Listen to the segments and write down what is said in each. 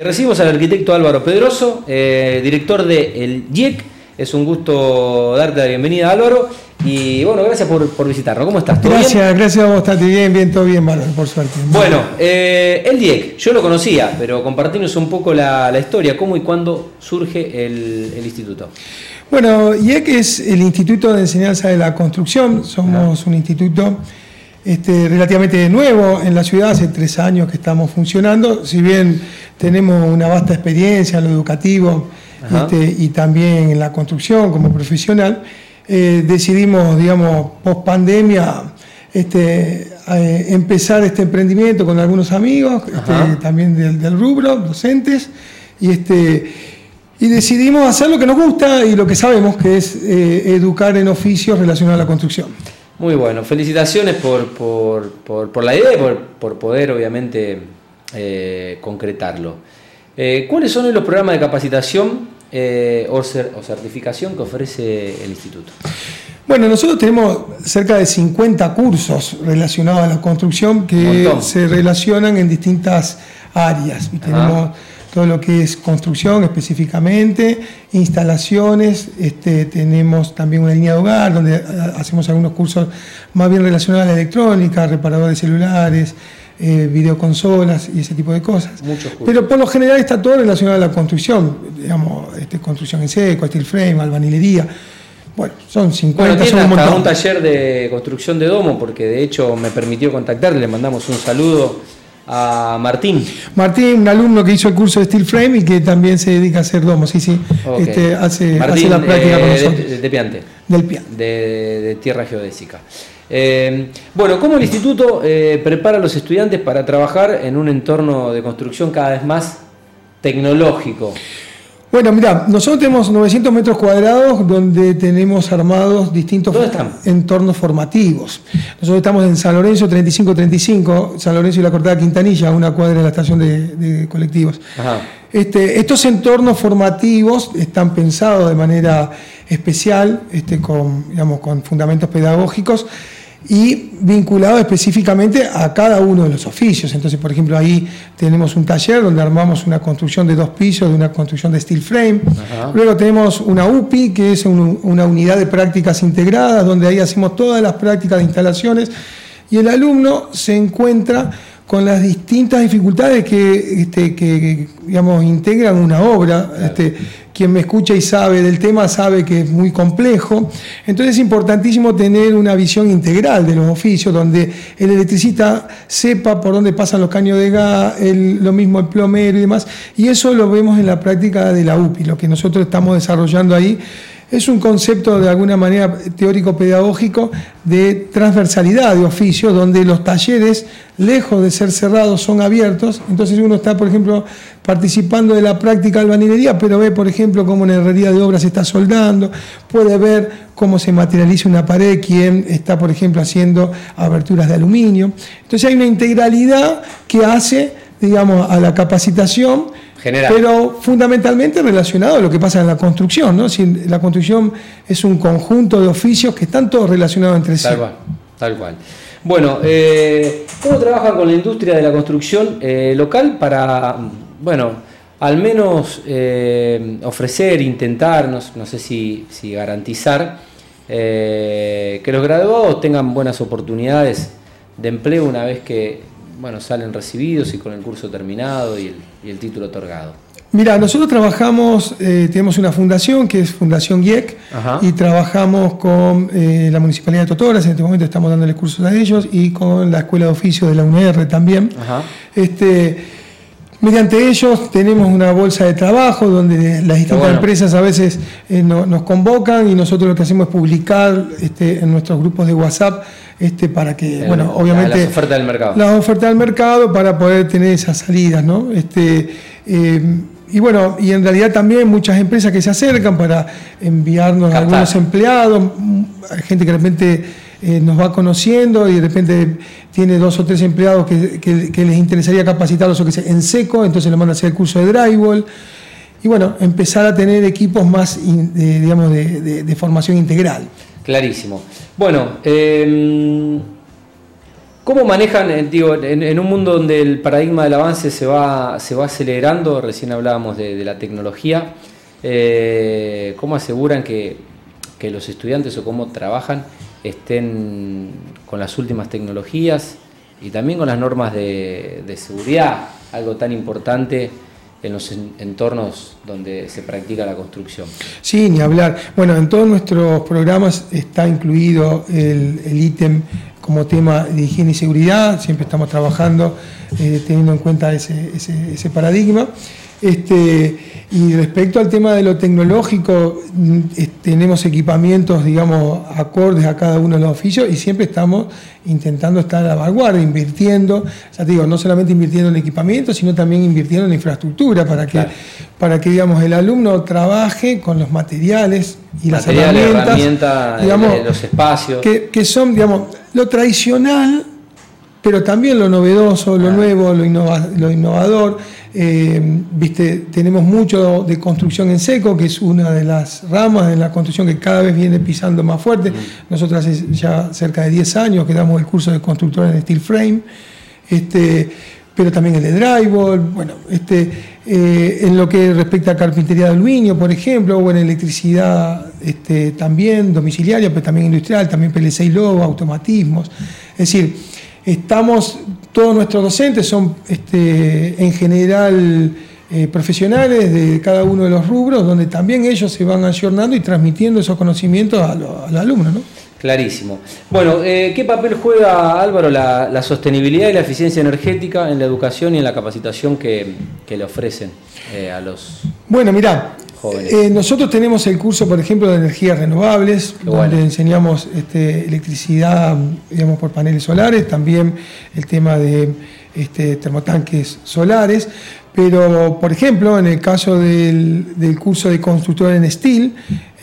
Recibimos al arquitecto Álvaro Pedroso, eh, director de El IEC. Es un gusto darte la bienvenida, Álvaro. Y bueno, gracias por, visitarnos. ¿Cómo estás? gracias, gracias a vos, Tati. Bien, bien, todo bien, Álvaro, por suerte. Bueno, eh, el IEC, yo lo conocía, pero compartimos un poco la, historia, cómo y cuándo surge el, instituto. Bueno, IEC es el Instituto de Enseñanza de la Construcción. Somos un instituto este, relativamente nuevo en la ciudad, hace tres años que estamos funcionando. Si bien tenemos una vasta experiencia en lo educativo este, y también en la construcción como profesional. Eh, decidimos, digamos, post pandemia, este, eh, empezar este emprendimiento con algunos amigos, este, también del, rubro, docentes, y, este, y decidimos hacer lo que nos gusta y lo que sabemos, que es eh, educar en oficios relacionados a la construcción. Muy bueno, felicitaciones por, por, la idea y por, poder, obviamente, eh, concretarlo. Eh, ¿Cuáles son los programas de capacitación eh, o, certificación que ofrece el instituto? Bueno, nosotros tenemos cerca de 50 cursos relacionados a la construcción que se relacionan en distintas áreas. Y tenemos todo lo que es construcción específicamente, instalaciones, este, tenemos también una línea de hogar donde hacemos algunos cursos más bien relacionados a la electrónica, reparadores de celulares, eh, videoconsolas y ese tipo de cosas. Pero por lo general está todo relacionado a la construcción, digamos, este, construcción en seco, steel frame, albanilería. Bueno, son 50, bueno, son un, un taller de construcción de domo, porque de hecho me permitió contactarle, le mandamos un saludo a Martín. Martín, un alumno que hizo el curso de Steel Frame y que también se dedica a hacer domos, sí, sí. Este, hace, la práctica con nosotros. De, Piante. Del Piante. De, tierra geodésica. Eh, bueno, ¿cómo el instituto eh, prepara a los estudiantes para trabajar en un entorno de construcción cada vez más tecnológico? Bueno, mira, nosotros tenemos 900 metros cuadrados donde tenemos armados distintos entornos formativos. Nosotros estamos en San Lorenzo 3535, San Lorenzo y la Cortada Quintanilla, una cuadra de la estación de, colectivos. Este, estos entornos formativos están pensados de manera especial, este, con, digamos, con fundamentos pedagógicos y vinculado específicamente a cada uno de los oficios. Entonces, por ejemplo, ahí tenemos un taller donde armamos una construcción de dos pisos, de una construcción de steel frame. Luego tenemos una UPI, que es una unidad de prácticas integradas, donde ahí hacemos todas las prácticas de instalaciones y el alumno se encuentra con las distintas dificultades que, este, digamos, integran una obra. Este, quien me escucha y sabe del tema sabe que es muy complejo. Entonces es importantísimo tener una visión integral de los oficios, donde el electricista sepa por dónde pasan los caños de gas, lo mismo el plomero y demás. Y eso lo vemos en la práctica de la UPI, lo que nosotros estamos desarrollando ahí es un concepto de alguna manera teórico-pedagógico de transversalidad de oficios, donde los talleres, lejos de ser cerrados, son abiertos. Entonces uno está, por ejemplo, participando de la práctica de albanilería, pero ve, por ejemplo, cómo en herrería de obras se está soldando, puede ver cómo se materializa una pared, quién está, por ejemplo, haciendo aberturas de aluminio. Entonces hay una integralidad que hace, digamos, a la capacitación pero fundamentalmente relacionado a lo que pasa en la construcción, ¿no? Si la construcción es un conjunto de oficios que están todos relacionados entre sí. Tal cual, tal cual. Bueno, eh, ¿cómo trabaja con la industria de la construcción eh, local para, bueno, al menos eh, ofrecer, intentar, no, sé si, si garantizar, que los graduados tengan buenas oportunidades de empleo una vez que bueno, salen recibidos y con el curso terminado y el, título otorgado? Mira, nosotros trabajamos, eh, tenemos una fundación que es Fundación GIEC y trabajamos con eh, la Municipalidad de Totoras, en este momento estamos dándole cursos a ellos y con la Escuela de Oficios de la UNR también. Este, Mediante ellos tenemos una bolsa de trabajo donde las distintas empresas a veces eh, nos convocan y nosotros lo que hacemos es publicar este, en nuestros grupos de WhatsApp este, para que, bueno, obviamente... Las ofertas del mercado. Las ofertas del mercado para poder tener esas salidas, ¿no? Este, eh, y bueno, y en realidad también muchas empresas que se acercan para enviarnos a algunos empleados, gente que de repente eh, nos va conociendo y de repente tiene dos o tres empleados que, les interesaría capacitarlos o que en seco, entonces le manda a hacer el curso de drywall. Y bueno, empezar a tener equipos más, de, digamos, de, formación integral. Clarísimo. Bueno, em, ¿Cómo manejan, eh, digo, en, un mundo donde el paradigma del avance se va, se va acelerando, recién hablábamos de, la tecnología, eh, ¿cómo aseguran que, los estudiantes o cómo trabajan estén con las últimas tecnologías y también con las normas de, seguridad, algo tan importante en los entornos donde se practica la construcción. Sí, ni hablar. Bueno, en todos nuestros programas está incluido el ítem como tema de higiene y seguridad, siempre estamos trabajando eh, teniendo en cuenta ese, paradigma. Este, y respecto al tema de lo tecnológico, mm, tenemos equipamientos, digamos, acordes a cada uno de los oficios y siempre estamos intentando estar a la vanguardia, invirtiendo, ya te digo, no solamente invirtiendo en equipamiento, sino también invirtiendo en infraestructura para que, para que digamos, el alumno trabaje con los materiales y las herramientas, digamos, los espacios. Que, que son, digamos, lo tradicional, pero también lo novedoso, lo nuevo, lo, lo innovador. Eh, viste, tenemos mucho de construcción en seco, que es una de las ramas de la construcción que cada vez viene pisando más fuerte. Nosotros hace ya cerca de 10 años que damos el curso de constructor en steel frame, este, pero también el de drywall, bueno, este, eh, en lo que respecta a carpintería de aluminio, por ejemplo, o en electricidad este, también, domiciliaria, pero también industrial, también PLC y logo, automatismos. Es decir, estamos, todos nuestros docentes son este, en general eh, profesionales de cada uno de los rubros, donde también ellos se van ayornando y transmitiendo esos conocimientos a, los alumnos. ¿no? Clarísimo. Bueno, eh, ¿qué papel juega Álvaro la, sostenibilidad y la eficiencia energética en la educación y en la capacitación que, le ofrecen eh, a los Bueno, eh, nosotros tenemos el curso, por ejemplo, de energías renovables, donde enseñamos este, electricidad, digamos, por paneles solares, también el tema de este, termotanques solares. Pero, por ejemplo, en el caso del, del curso de constructor en steel,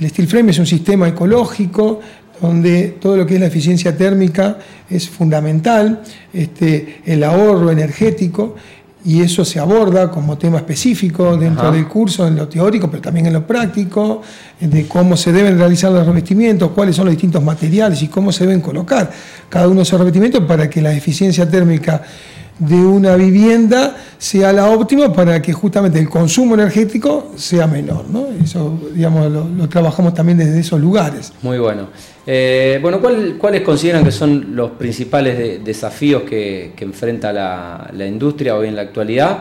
el steel frame es un sistema ecológico donde todo lo que es la eficiencia térmica es fundamental, este, el ahorro energético, y eso se aborda como tema específico dentro del curso, en lo teórico, pero también en lo práctico, de cómo se deben realizar los revestimientos, cuáles son los distintos materiales y cómo se deben colocar cada uno de esos revestimientos para que la eficiencia térmica de una vivienda sea la óptima para que justamente el consumo energético sea menor. ¿no? Eso, digamos, lo, trabajamos también desde esos lugares. Muy bueno. Eh, bueno, ¿cuáles consideran que son los principales desafíos que, enfrenta la, industria hoy en la actualidad?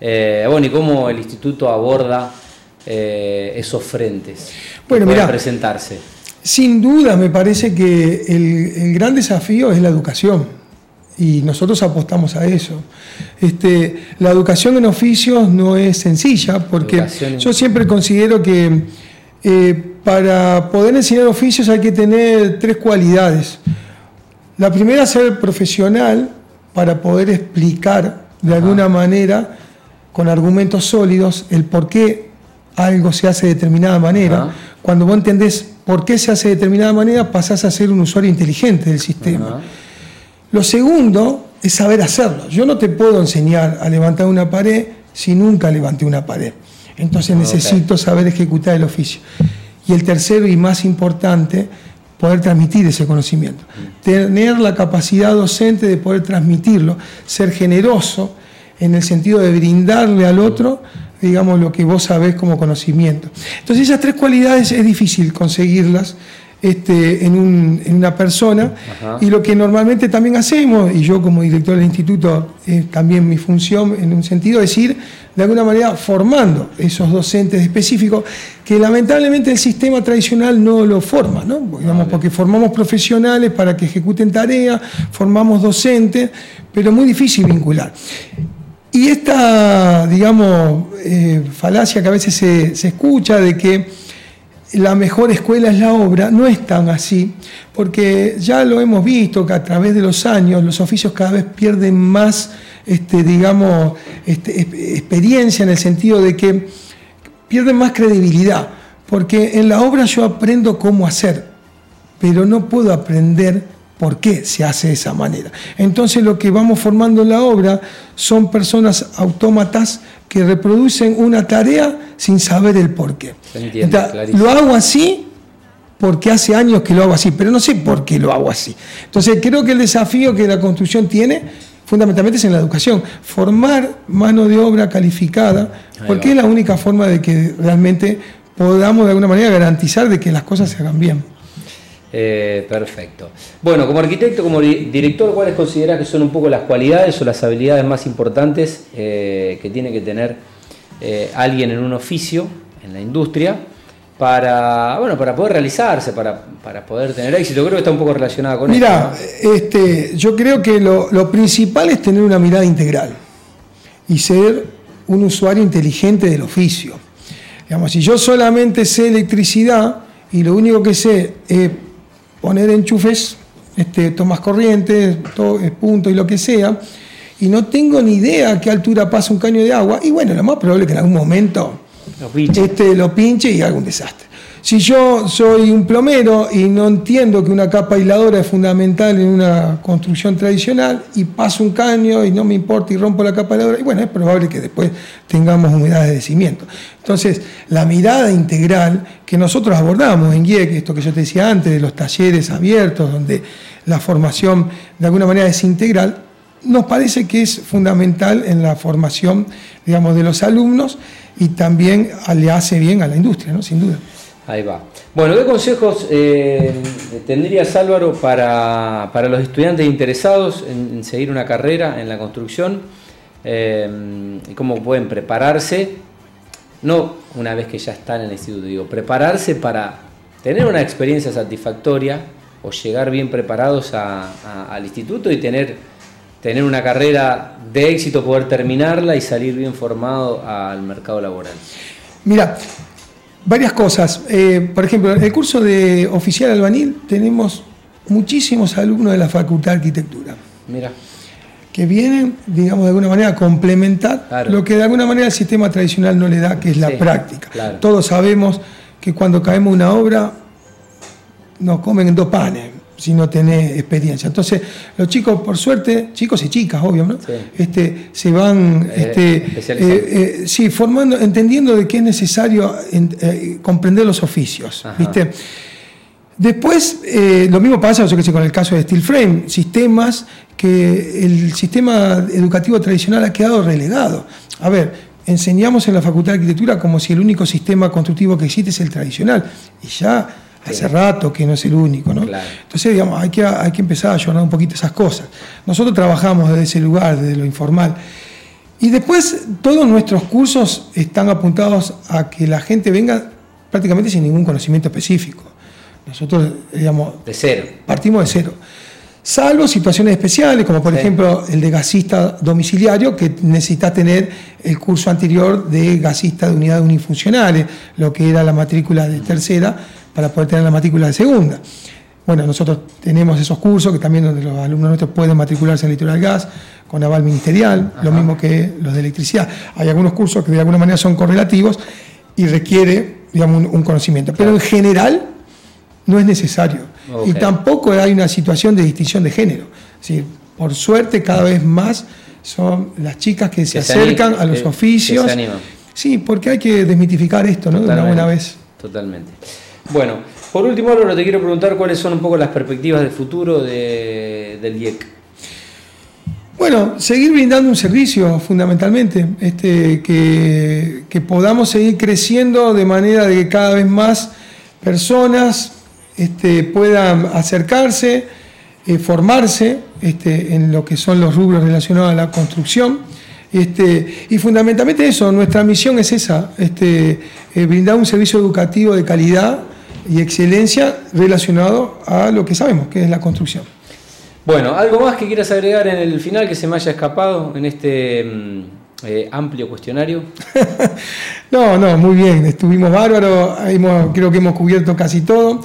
Eh, bueno, y cómo el instituto aborda eh, esos frentes bueno, para presentarse. Sin duda, me parece que el gran desafío es la educación y nosotros apostamos a eso. Este, la educación en oficios no es sencilla, porque yo siempre considero que eh, para poder enseñar oficios hay que tener tres cualidades. La primera, ser profesional para poder explicar de alguna manera, con argumentos sólidos, el por qué algo se hace de determinada manera. Cuando vos entendés por qué se hace de determinada manera, pasás a ser un usuario inteligente del sistema. Lo segundo es saber hacerlo. Yo no te puedo enseñar a levantar una pared si nunca levanté una pared. Entonces necesito saber ejecutar el oficio. Y el tercero y más importante, poder transmitir ese conocimiento. Tener la capacidad docente de poder transmitirlo, ser generoso en el sentido de brindarle al otro, digamos, lo que vos sabés como conocimiento. Entonces esas tres cualidades es difícil conseguirlas este, en, una persona. Y lo que normalmente también hacemos, y yo como director del instituto, es también mi función en un sentido, es ir de alguna manera formando esos docentes específicos que lamentablemente el sistema tradicional no lo forma, ¿no? porque formamos profesionales para que ejecuten tareas, formamos docentes, pero muy difícil vincular. Y esta, digamos, eh, falacia que a veces se, se escucha de que la mejor escuela es la obra, no es tan así, porque ya lo hemos visto que a través de los años los oficios cada vez pierden más, este, digamos, este, experiencia en el sentido de que pierden más credibilidad, porque en la obra yo aprendo cómo hacer, pero no puedo aprender por qué se hace de esa manera. Entonces lo que vamos formando en la obra son personas autómatas que reproducen una tarea sin saber el por qué. lo hago así porque hace años que lo hago así, pero no sé por qué lo hago así. Entonces creo que el desafío que la construcción tiene fundamentalmente es en la educación, formar mano de obra calificada, porque es la única forma de que realmente podamos de alguna manera garantizar de que las cosas se hagan bien. Eh, perfecto. Bueno, como arquitecto, como director, ¿cuáles consideras que son un poco las cualidades o las habilidades más importantes eh, que tiene que tener eh, alguien en un oficio, en la industria, para, bueno, para poder realizarse, para, poder tener éxito? Creo que está un poco relacionada con Mira, este, yo creo que lo, lo principal es tener una mirada integral y ser un usuario inteligente del oficio. Digamos, si yo solamente sé electricidad y lo único que sé es poner enchufes, este, tomas corriente, todo, eh, punto y lo que sea, y no tengo ni idea a qué altura pasa un caño de agua, y bueno, lo más probable es que en algún momento lo pinche, este, lo pinche y haga un desastre. Si yo soy un plomero y no entiendo que una capa aisladora es fundamental en una construcción tradicional y paso un caño y no me importa y rompo la capa aisladora, y bueno, es probable que después tengamos humedades de cimiento. Entonces, la mirada integral que nosotros abordamos en GIEC, esto que yo te decía antes, de los talleres abiertos, donde la formación de alguna manera es integral, nos parece que es fundamental en la formación, digamos, de los alumnos y también le hace bien a la industria, ¿no? Sin duda. Ahí va. Bueno, ¿qué consejos eh, tendrías Álvaro para, los estudiantes interesados en, seguir una carrera en la construcción? Eh, cómo pueden prepararse, no una vez que ya están en el instituto, digo, prepararse para tener una experiencia satisfactoria o llegar bien preparados al instituto y tener, tener una carrera de éxito, poder terminarla y salir bien formado al mercado laboral. Mira, varias cosas. Eh, por ejemplo, en el curso de oficial albanil tenemos muchísimos alumnos de la Facultad de Arquitectura. Mira. Que vienen, digamos, de alguna manera a complementar lo que de alguna manera el sistema tradicional no le da, que es la práctica. Todos sabemos que cuando caemos una obra nos comen dos panes si no tenés experiencia. Entonces, los chicos, por suerte, chicos y chicas, obvio, ¿no? Este, se van eh, este, eh, eh, formando, entendiendo de que es necesario comprender los oficios, ¿viste? Después, lo mismo pasa, yo que sé, con el caso de Steel Frame, sistemas que el sistema educativo tradicional ha quedado relegado. A ver, enseñamos en la Facultad de Arquitectura como si el único sistema constructivo que existe es el tradicional. Y ya hace rato que no es el único, ¿no? Entonces, digamos, hay que, hay que empezar a ayudar un poquito esas cosas. Nosotros trabajamos desde ese lugar, desde lo informal. Y después, todos nuestros cursos están apuntados a que la gente venga prácticamente sin ningún conocimiento específico. Nosotros, digamos... De cero. Partimos de cero. Salvo situaciones especiales, como por ejemplo el de gasista domiciliario, que necesita tener el curso anterior de gasista de unidades unifuncionales, lo que era la matrícula de tercera, para poder tener la matrícula de segunda. Bueno, nosotros tenemos esos cursos que también donde los alumnos nuestros pueden matricularse en Litoral Gas con aval ministerial, lo mismo que los de electricidad. Hay algunos cursos que de alguna manera son correlativos y requiere, digamos, un, conocimiento. Pero en general no es necesario. Y tampoco hay una situación de distinción de género. Es por suerte cada vez más son las chicas que se, acercan a los oficios. sí, porque hay que desmitificar esto, ¿no? De una buena vez. Totalmente. Bueno, por último, Álvaro, te quiero preguntar cuáles son un poco las perspectivas del futuro del IEC. Bueno, seguir brindando un servicio fundamentalmente, este, que, podamos seguir creciendo de manera de que cada vez más personas este, puedan acercarse, eh, formarse este, en lo que son los rubros relacionados a la construcción. Este, y fundamentalmente eso, nuestra misión es esa, este, eh, brindar un servicio educativo de calidad y excelencia relacionado a lo que sabemos, que es la construcción. Bueno, ¿algo más que quieras agregar en el final que se me haya escapado en este mm, eh, amplio cuestionario? no, no, muy bien, estuvimos bárbaros, creo que hemos cubierto casi todo.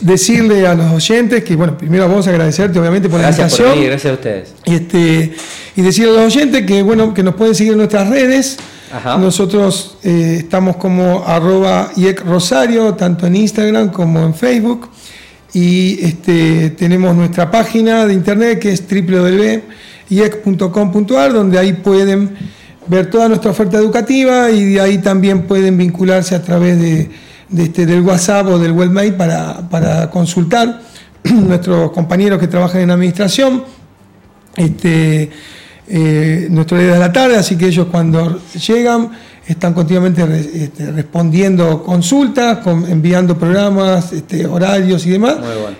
Decirle a los oyentes que, bueno, primero vamos a agradecerte obviamente por la invitación. Por gracias a ustedes. Y, este, y decirle a los oyentes que, bueno, que nos pueden seguir en nuestras redes. Nosotros eh, estamos como arroba IEC Rosario, tanto en Instagram como en Facebook. Y este, tenemos nuestra página de internet que es www.iec.com.ar, donde ahí pueden ver toda nuestra oferta educativa y de ahí también pueden vincularse a través de, este, del WhatsApp o del webmail para, para consultar. Nuestros compañeros que trabajan en administración, este, eh, nuestro día de la tarde, así que ellos cuando llegan están continuamente este, respondiendo consultas, enviando programas, este, horarios y demás.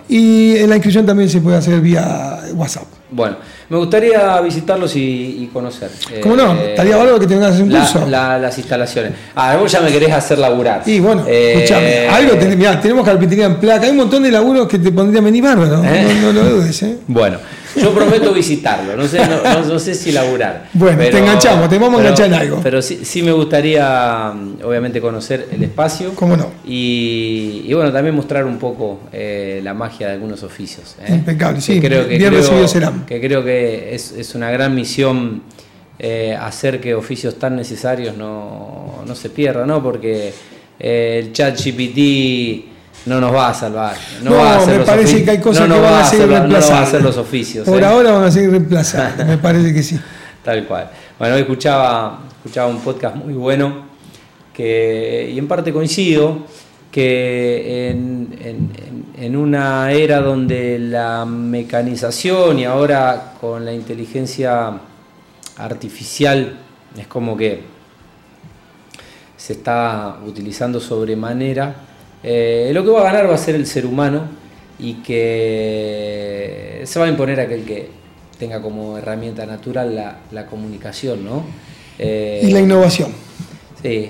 Y en la inscripción también se puede hacer vía WhatsApp. Bueno, me gustaría visitarlos y, conocer. ¿Cómo no? Eh, Estaría bueno que tengas un curso. las instalaciones. Ah, vos ya me querés hacer laburar. Y bueno, eh, escúchame, algo tenemos carpintería en placa, hay un montón de laburos que te pondrían venir bárbaro, ¿Eh? no, no, lo dudes. ¿eh? Bueno. Yo prometo visitarlo, no sé, no, sé si laburar. Bueno, te enganchamos, te vamos a enganchar en algo. Pero sí, sí, me gustaría, mm, obviamente, conocer el espacio. ¿Cómo no? Y, bueno, también mostrar un poco eh, la magia de algunos oficios. ¿eh? Impecable, sí. Que creo que, bien creo, serán. Que creo que es, una gran misión eh, hacer que oficios tan necesarios no, no se pierdan, ¿no? Porque el chat GPT no nos va a salvar. No, va a hacer me parece que hay cosas que van a seguir reemplazadas. No va a hacer los oficios. Por ¿eh? ahora van a seguir reemplazadas, me parece que sí. Tal cual. Bueno, hoy escuchaba, escuchaba un podcast muy bueno que, y en parte coincido, que en, en, una era donde la mecanización y ahora con la inteligencia artificial es como que se está utilizando sobremanera, eh, lo que va a ganar va a ser el ser humano y que se va a imponer aquel que tenga como herramienta natural la, comunicación, ¿no? y la innovación. Sí,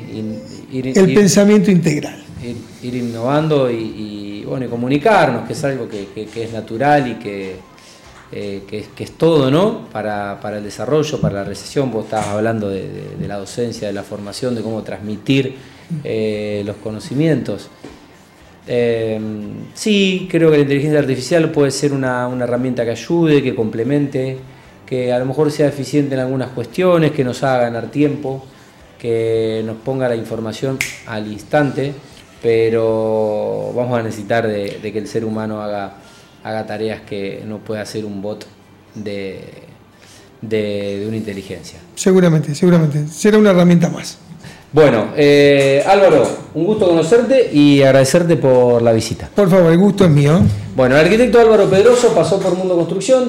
el pensamiento integral. Ir, innovando y, bueno, y comunicarnos, que es algo que, es natural y que, eh, que, es todo, ¿no? Para, el desarrollo, para la recesión. Vos estabas hablando de, la docencia, de la formación, de cómo transmitir eh, los conocimientos. Eh, sí, creo que la inteligencia artificial puede ser una, herramienta que ayude, que complemente, que a lo mejor sea eficiente en algunas cuestiones, que nos haga ganar tiempo, que nos ponga la información al instante, pero vamos a necesitar de, que el ser humano haga, tareas que no puede hacer un bot de una inteligencia. Seguramente, seguramente. Será una herramienta más. Bueno, eh, Álvaro, un gusto conocerte y agradecerte por la visita. Por favor, el gusto es mío. Bueno, el arquitecto Álvaro Pedroso pasó por Mundo Construcción.